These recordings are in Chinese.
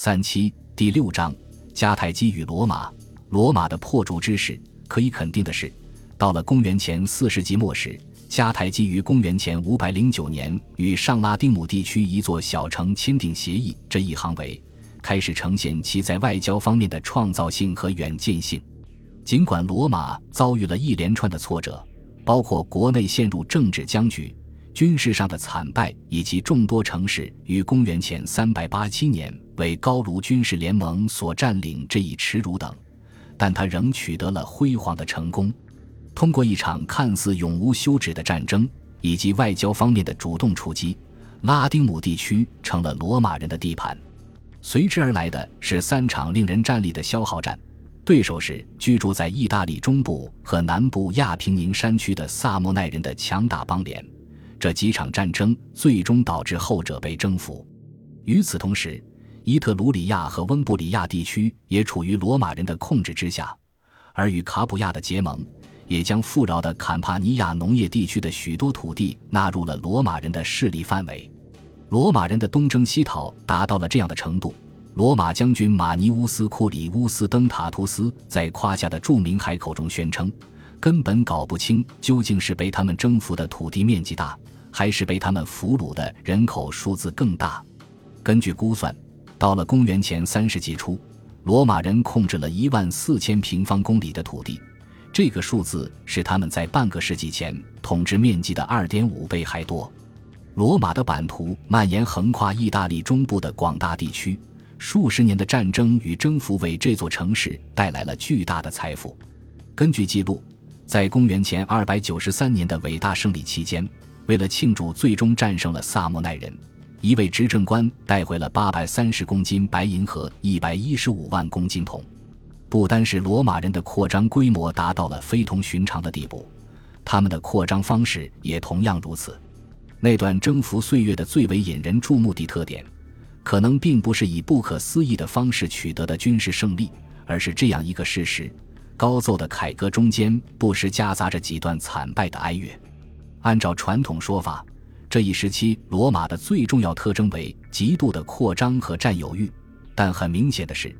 三七第六章迦太基与罗马。罗马的破竹之势，可以肯定的是，到了公元前四世纪末时，迦太基于公元前五百零九年与上拉丁姆地区一座小城签订协议，这一行为开始呈现其在外交方面的创造性和远见性。尽管罗马遭遇了一连串的挫折，包括国内陷入政治僵局。军事上的惨败，以及众多城市于公元前三百八七年为高卢军事联盟所占领这一耻辱等，但他仍取得了辉煌的成功。通过一场看似永无休止的战争，以及外交方面的主动出击，拉丁姆地区成了罗马人的地盘。随之而来的是三场令人战栗的消耗战，对手是居住在意大利中部和南部亚平宁山区的萨莫奈人的强大邦联。这几场战争最终导致后者被征服。与此同时，伊特鲁里亚和翁布里亚地区也处于罗马人的控制之下，而与卡普亚的结盟也将富饶的坎帕尼亚农业地区的许多土地纳入了罗马人的势力范围。罗马人的东征西讨达到了这样的程度：罗马将军马尼乌斯·库里乌斯·登塔图斯在夸下的著名海口中宣称。根本搞不清究竟是被他们征服的土地面积大，还是被他们俘虏的人口数字更大。根据估算，到了公元前三世纪初，罗马人控制了一万四千平方公里的土地，这个数字是他们在半个世纪前统治面积的二点五倍还多。罗马的版图蔓延横跨意大利中部的广大地区，数十年的战争与征服为这座城市带来了巨大的财富。根据记录。在公元前二百九十三年的伟大胜利期间，为了庆祝最终战胜了萨莫奈人，一位执政官带回了八百三十公斤白银和一百一十五万公斤铜。不单是罗马人的扩张规模达到了非同寻常的地步，他们的扩张方式也同样如此。那段征服岁月的最为引人注目的特点，可能并不是以不可思议的方式取得的军事胜利，而是这样一个事实。高奏的凯歌中间不时夹杂着几段惨败的哀乐。按照传统说法，这一时期罗马的最重要特征为极度的扩张和占有欲。但很明显的是，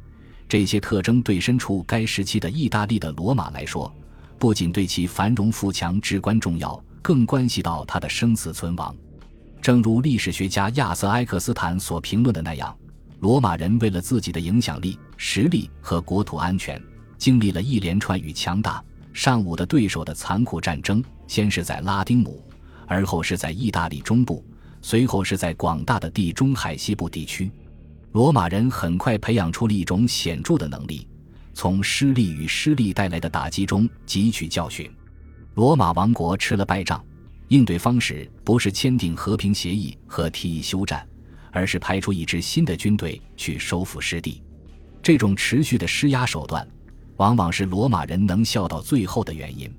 这些特征对身处该时期的意大利的罗马来说，不仅对其繁荣富强至关重要，更关系到它的生死存亡。正如历史学家亚瑟·埃克斯坦所评论的那样，罗马人为了自己的影响力、实力和国土安全。经历了一连串与强大、尚武的对手的残酷战争，先是在拉丁姆，而后是在意大利中部，随后是在广大的地中海西部地区。罗马人很快培养出了一种显著的能力，从失利与失利带来的打击中汲取教训。罗马王国吃了败仗，应对方式不是签订和平协议和提议休战，而是派出一支新的军队去收复失地。这种持续的施压手段。往往是罗马人能笑到最后的原因。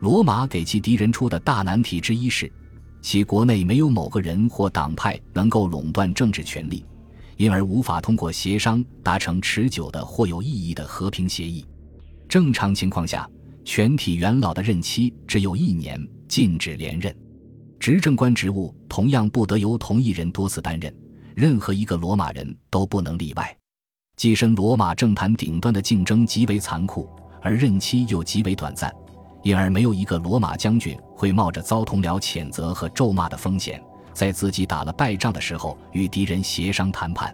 罗马给其敌人出的大难题之一是，其国内没有某个人或党派能够垄断政治权力，因而无法通过协商达成持久的或有意义的和平协议。正常情况下，全体元老的任期只有一年，禁止连任。执政官职务同样不得由同一人多次担任，任何一个罗马人都不能例外。跻身罗马政坛顶端的竞争极为残酷，而任期又极为短暂，因而没有一个罗马将军会冒着遭同僚谴责和咒骂的风险，在自己打了败仗的时候与敌人协商谈判。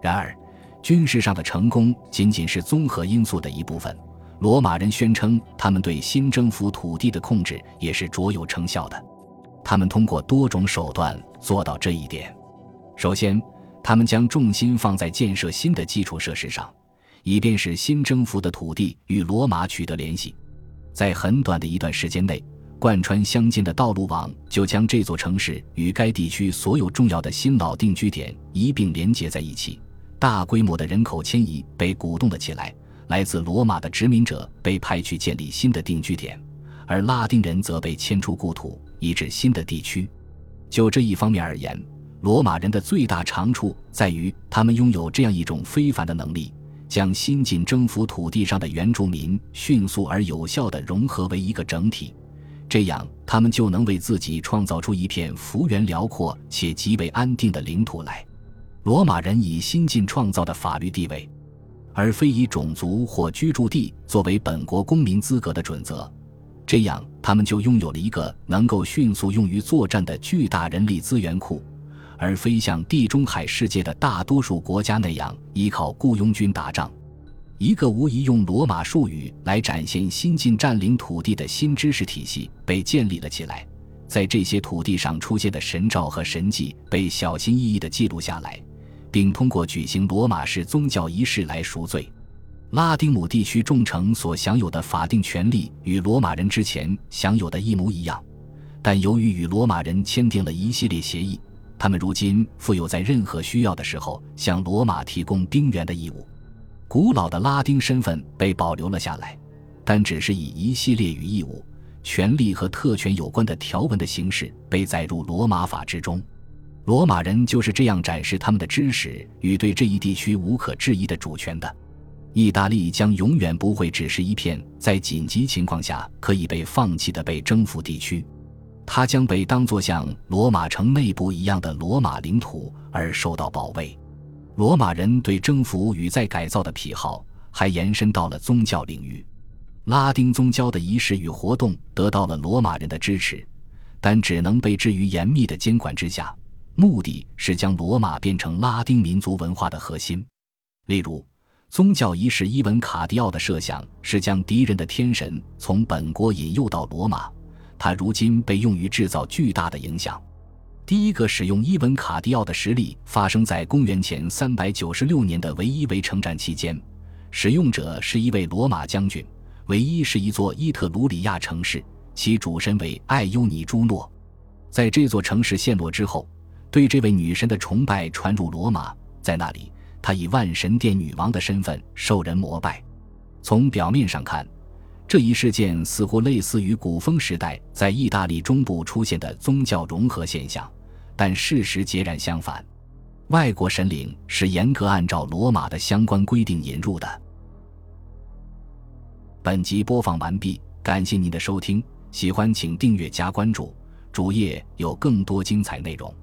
然而，军事上的成功仅仅是综合因素的一部分。罗马人宣称，他们对新征服土地的控制也是卓有成效的。他们通过多种手段做到这一点。首先，他们将重心放在建设新的基础设施上，以便使新征服的土地与罗马取得联系。在很短的一段时间内，贯穿乡间的道路网就将这座城市与该地区所有重要的新老定居点一并连接在一起。大规模的人口迁移被鼓动了起来，来自罗马的殖民者被派去建立新的定居点，而拉丁人则被迁出故土，移至新的地区。就这一方面而言。罗马人的最大长处在于，他们拥有这样一种非凡的能力，将新近征服土地上的原住民迅速而有效地融合为一个整体，这样他们就能为自己创造出一片幅员辽阔且极为安定的领土来。罗马人以新近创造的法律地位，而非以种族或居住地作为本国公民资格的准则，这样他们就拥有了一个能够迅速用于作战的巨大人力资源库，而非像地中海世界的大多数国家那样依靠雇佣军打仗。一个无疑用罗马术语来展现新近占领土地的新知识体系被建立了起来，在这些土地上出现的神兆和神迹被小心翼翼地记录下来，并通过举行罗马式宗教仪式来赎罪。拉丁姆地区众城所享有的法定权利与罗马人之前享有的一模一样，但由于与罗马人签订了一系列协议，他们如今负有在任何需要的时候向罗马提供兵员的义务。古老的拉丁身份被保留了下来，但只是以一系列与义务、权利和特权有关的条文的形式被载入罗马法之中。罗马人就是这样展示他们的知识与对这一地区无可置疑的主权的。意大利将永远不会只是一片在紧急情况下可以被放弃的被征服地区，它将被当作像罗马城内部一样的罗马领土而受到保卫。罗马人对征服与再改造的癖好还延伸到了宗教领域，拉丁宗教的仪式与活动得到了罗马人的支持，但只能被置于严密的监管之下，目的是将罗马变成拉丁民族文化的核心。例如，宗教仪式伊文卡迪奥的设想是将敌人的天神从本国引诱到罗马，它如今被用于制造巨大的影响。第一个使用伊文卡迪奥的实例发生在公元前三百九十六年的唯一围城战期间，使用者是一位罗马将军，唯一是一座伊特鲁里亚城市，其主神为艾优尼朱诺。在这座城市陷落之后，对这位女神的崇拜传入罗马，在那里，她以万神殿女王的身份受人膜拜。从表面上看，这一事件似乎类似于古风时代在意大利中部出现的宗教融合现象，但事实截然相反。外国神灵是严格按照罗马的相关规定引入的。本集播放完毕，感谢您的收听，喜欢请订阅加关注，主页有更多精彩内容。